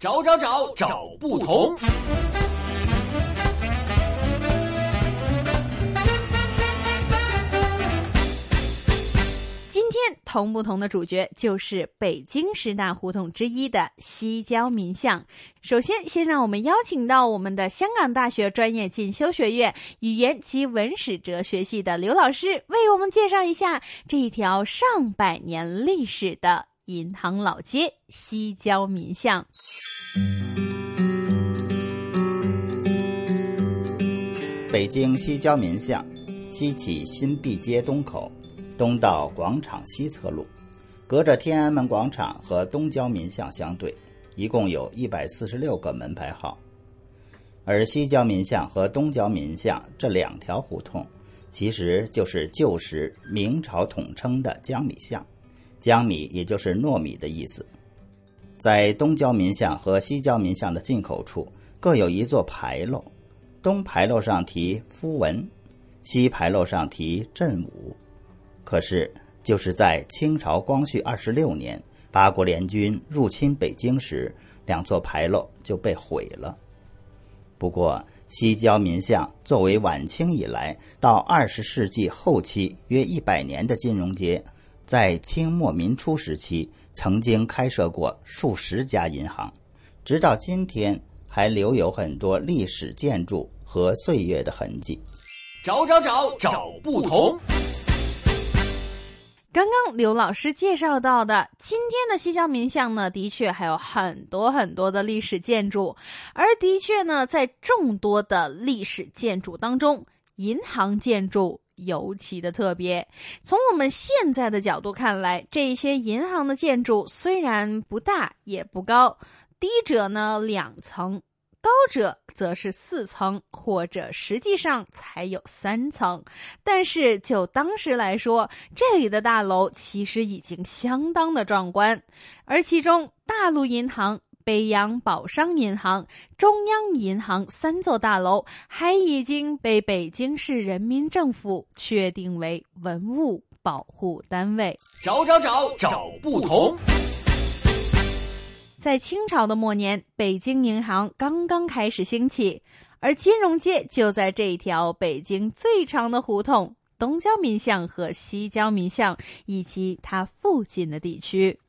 找找找找不同。今天同不同的主角就是北京十大胡同之一的西郊民巷。首先，先让我们邀请到我们的香港大学专业进修学院语言及文史哲学系的刘老师，为我们介绍一下这一条上百年历史的银行老街——西郊民巷。北京西郊民巷，西起新毕街东口。东到广场西侧路，隔着天安门广场和东郊民巷相对，一共有一百四十六个门牌号。而西郊民巷和东郊民巷这两条胡同，其实就是旧时明朝统称的江米巷，江米也就是糯米的意思。在东郊民巷和西郊民巷的进口处，各有一座牌楼，东牌楼上题夫文，西牌楼上题镇武。可是，就是在清朝光绪二十六年，八国联军入侵北京时，两座牌楼就被毁了。不过，西郊民巷作为晚清以来到二十世纪后期约一百年的金融街，在清末民初时期曾经开设过数十家银行，直到今天还留有很多历史建筑和岁月的痕迹。找找找找不同。刚刚刘老师介绍到的今天的西郊民巷呢，的确还有很多很多的历史建筑，而的确呢，在众多的历史建筑当中，银行建筑尤其的特别。从我们现在的角度看来，这些银行的建筑虽然不大也不高，低者呢两层。高者则是四层，或者实际上才有三层。但是就当时来说，这里的大楼其实已经相当的壮观。而其中，大陆银行、北洋宝商银行、中央银行三座大楼，还已经被北京市人民政府确定为文物保护单位。找找找找不同。在清朝的末年，北京银行刚刚开始兴起，而金融街就在这一条北京最长的胡同——东交民巷和西交民巷以及它附近的地区。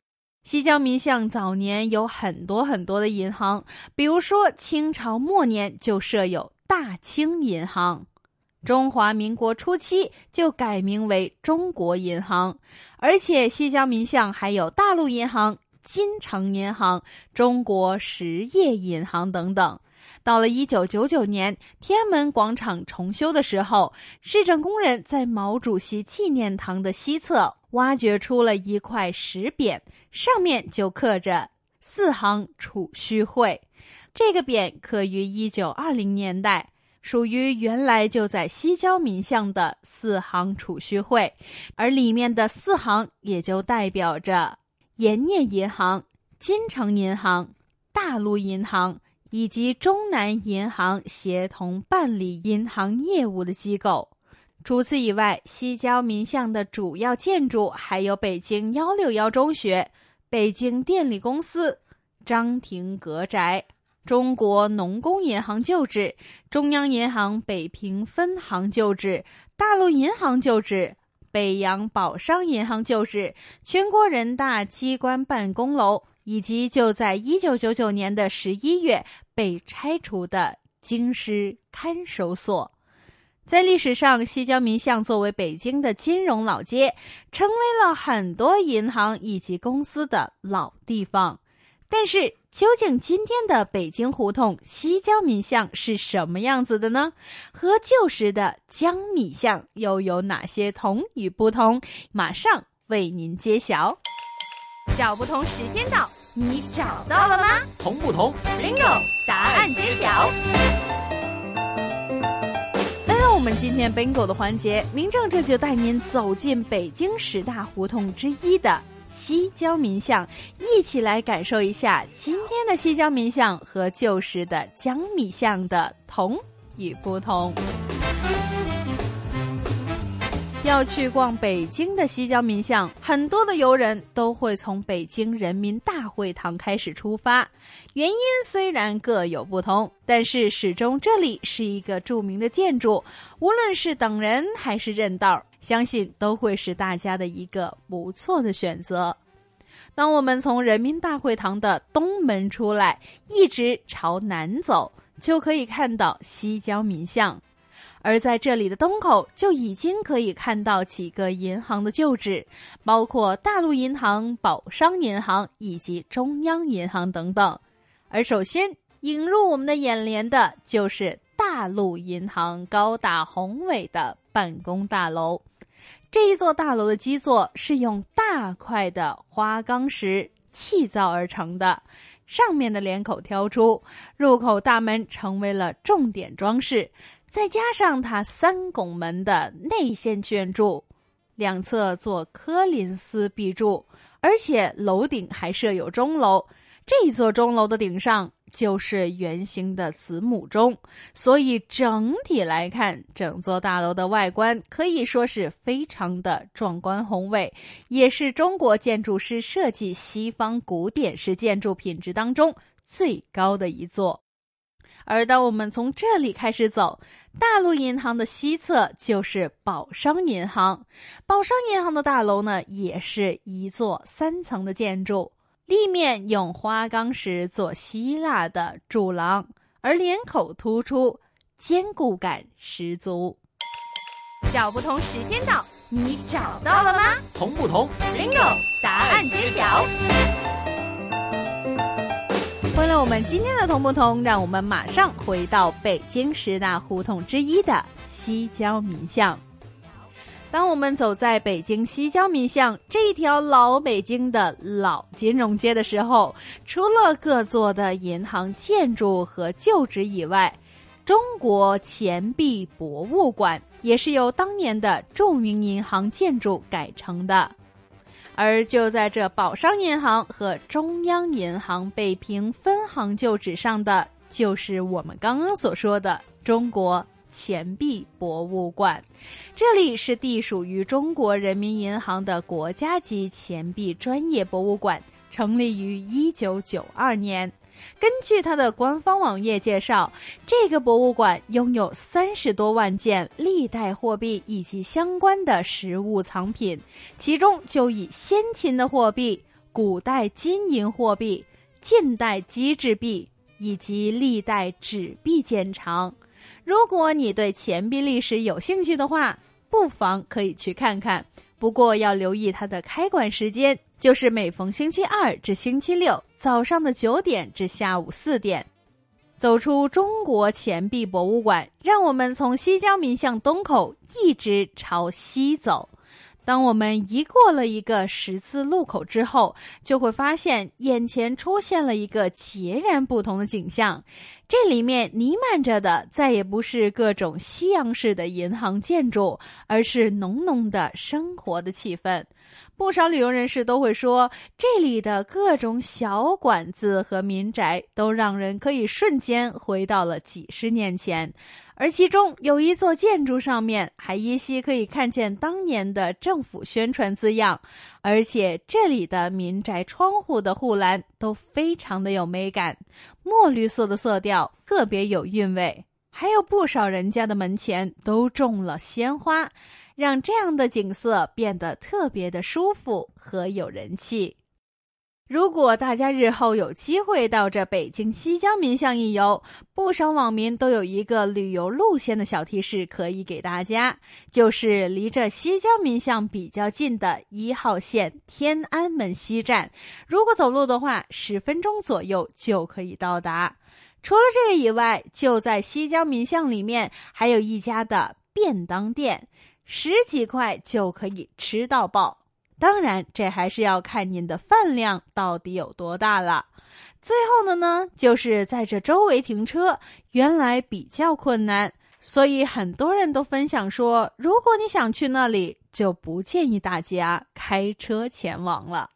西郊民巷早年有很多很多的银行，比如说清朝末年就设有大清银行，中华民国初期就改名为中国银行，而且西郊民巷还有大陆银行。金城银行、中国实业银行等等。到了一九九九年，天安门广场重修的时候，市政工人在毛主席纪念堂的西侧挖掘出了一块石匾，上面就刻着“四行储蓄会”。这个匾刻于一九二零年代，属于原来就在西郊民巷的四行储蓄会，而里面的四行也就代表着。盐业银行、金城银行、大陆银行以及中南银行协同办理银行业务的机构。除此以外，西郊民巷的主要建筑还有北京幺六幺中学、北京电力公司、张廷阁宅、中国农工银行旧址、中央银行北平分行旧址、大陆银行旧址。北洋宝商银行旧址、全国人大机关办公楼，以及就在一九九九年的十一月被拆除的京师看守所，在历史上，西郊民巷作为北京的金融老街，成为了很多银行以及公司的老地方。但是，究竟今天的北京胡同西郊民巷是什么样子的呢？和旧时的江米巷又有哪些同与不同？马上为您揭晓。找不同时间到，你找到了吗？同不同？Bingo！答案揭晓。我们今天 Bingo 的环节，明正这就带您走进北京十大胡同之一的。西郊民巷，一起来感受一下今天的西郊民巷和旧时的江米巷的同与不同。要去逛北京的西郊民巷，很多的游人都会从北京人民大会堂开始出发。原因虽然各有不同，但是始终这里是一个著名的建筑，无论是等人还是认道，相信都会是大家的一个不错的选择。当我们从人民大会堂的东门出来，一直朝南走，就可以看到西郊民巷。而在这里的东口就已经可以看到几个银行的旧址，包括大陆银行、宝商银行以及中央银行等等。而首先引入我们的眼帘的就是大陆银行高大宏伟的办公大楼。这一座大楼的基座是用大块的花岗石砌造而成的，上面的连口挑出，入口大门成为了重点装饰。再加上它三拱门的内线建筑，两侧做科林斯壁柱，而且楼顶还设有钟楼。这座钟楼的顶上就是圆形的子母钟，所以整体来看，整座大楼的外观可以说是非常的壮观宏伟，也是中国建筑师设计西方古典式建筑品质当中最高的一座。而当我们从这里开始走，大陆银行的西侧就是宝商银行。宝商银行的大楼呢，也是一座三层的建筑，立面用花岗石做希腊的柱廊，而脸口突出，坚固感十足。小不同时间到，你找到了吗？同不同？Bingo！答案揭晓。为了我们今天的同不同，让我们马上回到北京十大胡同之一的西郊民巷。当我们走在北京西郊民巷这一条老北京的老金融街的时候，除了各座的银行建筑和旧址以外，中国钱币博物馆也是由当年的著名银行建筑改成的。而就在这宝商银行和中央银行北平分行旧址上的，就是我们刚刚所说的中国钱币博物馆。这里是隶属于中国人民银行的国家级钱币专业博物馆，成立于一九九二年。根据它的官方网页介绍，这个博物馆拥有三十多万件历代货币以及相关的实物藏品，其中就以先秦的货币、古代金银货币、近代机制币以及历代纸币见长。如果你对钱币历史有兴趣的话，不妨可以去看看。不过要留意它的开馆时间。就是每逢星期二至星期六早上的九点至下午四点，走出中国钱币博物馆，让我们从西郊民巷东口一直朝西走。当我们一过了一个十字路口之后，就会发现眼前出现了一个截然不同的景象。这里面弥漫着的再也不是各种西洋式的银行建筑，而是浓浓的生活的气氛。不少旅游人士都会说，这里的各种小馆子和民宅都让人可以瞬间回到了几十年前，而其中有一座建筑上面还依稀可以看见当年的政府宣传字样，而且这里的民宅窗户的护栏都非常的有美感，墨绿色的色调特别有韵味，还有不少人家的门前都种了鲜花。让这样的景色变得特别的舒服和有人气。如果大家日后有机会到这北京西郊民巷一游，不少网民都有一个旅游路线的小提示可以给大家，就是离这西郊民巷比较近的一号线天安门西站，如果走路的话，十分钟左右就可以到达。除了这个以外，就在西郊民巷里面还有一家的便当店。十几块就可以吃到饱，当然这还是要看您的饭量到底有多大了。最后的呢，就是在这周围停车原来比较困难，所以很多人都分享说，如果你想去那里，就不建议大家开车前往了。